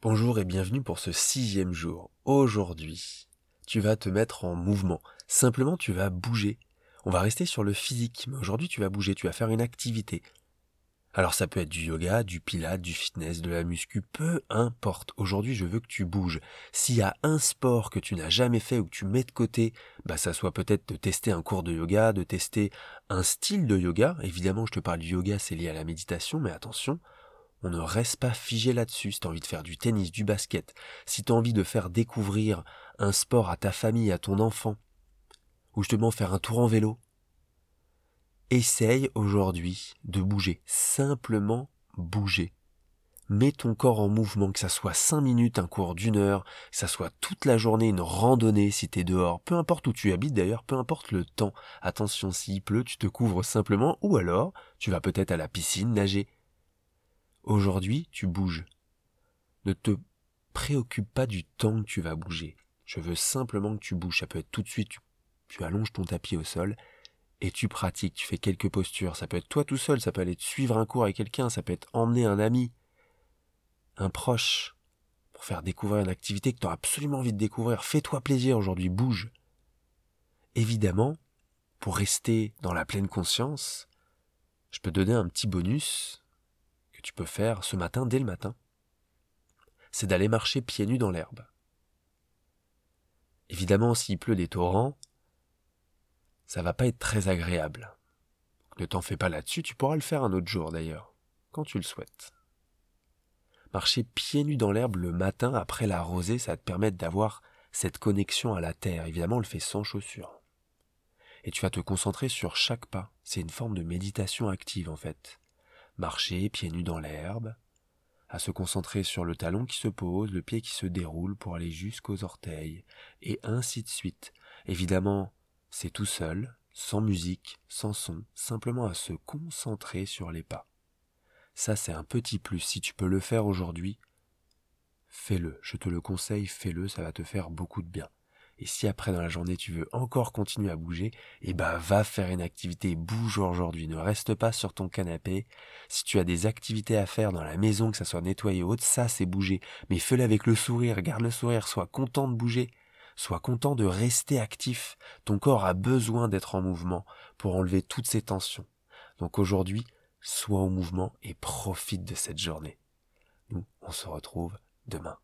Bonjour et bienvenue pour ce sixième jour. Aujourd'hui, tu vas te mettre en mouvement. Simplement, tu vas bouger. On va rester sur le physique, mais aujourd'hui, tu vas bouger, tu vas faire une activité. Alors ça peut être du yoga, du pilates, du fitness, de la muscu, peu importe. Aujourd'hui, je veux que tu bouges. S'il y a un sport que tu n'as jamais fait ou que tu mets de côté, bah ça soit peut-être de tester un cours de yoga, de tester un style de yoga. Évidemment, je te parle du yoga, c'est lié à la méditation, mais attention, on ne reste pas figé là-dessus. Si tu as envie de faire du tennis, du basket, si tu as envie de faire découvrir un sport à ta famille, à ton enfant, ou justement faire un tour en vélo, essaye aujourd'hui de bouger. Simplement bouger. Mets ton corps en mouvement, que ça soit 5 minutes, un cours d'une heure, que ça soit toute la journée, une randonnée si t'es dehors, peu importe où tu habites d'ailleurs, peu importe le temps. Attention, s'il pleut, tu te couvres simplement, ou alors tu vas peut-être à la piscine nager. Aujourd'hui, tu bouges. Ne te préoccupe pas du temps que tu vas bouger. Je veux simplement que tu bouges. Ça peut être tout de suite, tu, allonges ton tapis au sol et tu pratiques, tu fais quelques postures. Ça peut être toi tout seul, ça peut aller te suivre un cours avec quelqu'un, ça peut être emmener un ami, un proche, pour faire découvrir une activité que tu as absolument envie de découvrir. Fais-toi plaisir aujourd'hui, bouge. Évidemment, pour rester dans la pleine conscience, je peux donner un petit bonus que tu peux faire ce matin dès le matin, c'est d'aller marcher pieds nus dans l'herbe. Évidemment, s'il pleut des torrents, ça va pas être très agréable. Ne t'en fais pas là-dessus, tu pourras le faire un autre jour d'ailleurs, quand tu le souhaites. Marcher pieds nus dans l'herbe le matin après la rosée, ça va te permettre d'avoir cette connexion à la terre. Évidemment, on le fait sans chaussures. Et tu vas te concentrer sur chaque pas. C'est une forme de méditation active en fait marcher pieds nus dans l'herbe, à se concentrer sur le talon qui se pose, le pied qui se déroule pour aller jusqu'aux orteils, et ainsi de suite. Évidemment, c'est tout seul, sans musique, sans son, simplement à se concentrer sur les pas. Ça, c'est un petit plus. Si tu peux le faire aujourd'hui, fais-le. Je te le conseille, fais-le, ça va te faire beaucoup de bien. Et si après dans la journée tu veux encore continuer à bouger, eh ben va faire une activité, bouge aujourd'hui, ne reste pas sur ton canapé. Si tu as des activités à faire dans la maison, que ça soit nettoyer ou autre, ça c'est bouger. Mais fais-le avec le sourire, garde le sourire, sois content de bouger. Sois content de rester actif. Ton corps a besoin d'être en mouvement pour enlever toutes ces tensions. Donc aujourd'hui, sois en mouvement et profite de cette journée. Nous, on se retrouve demain.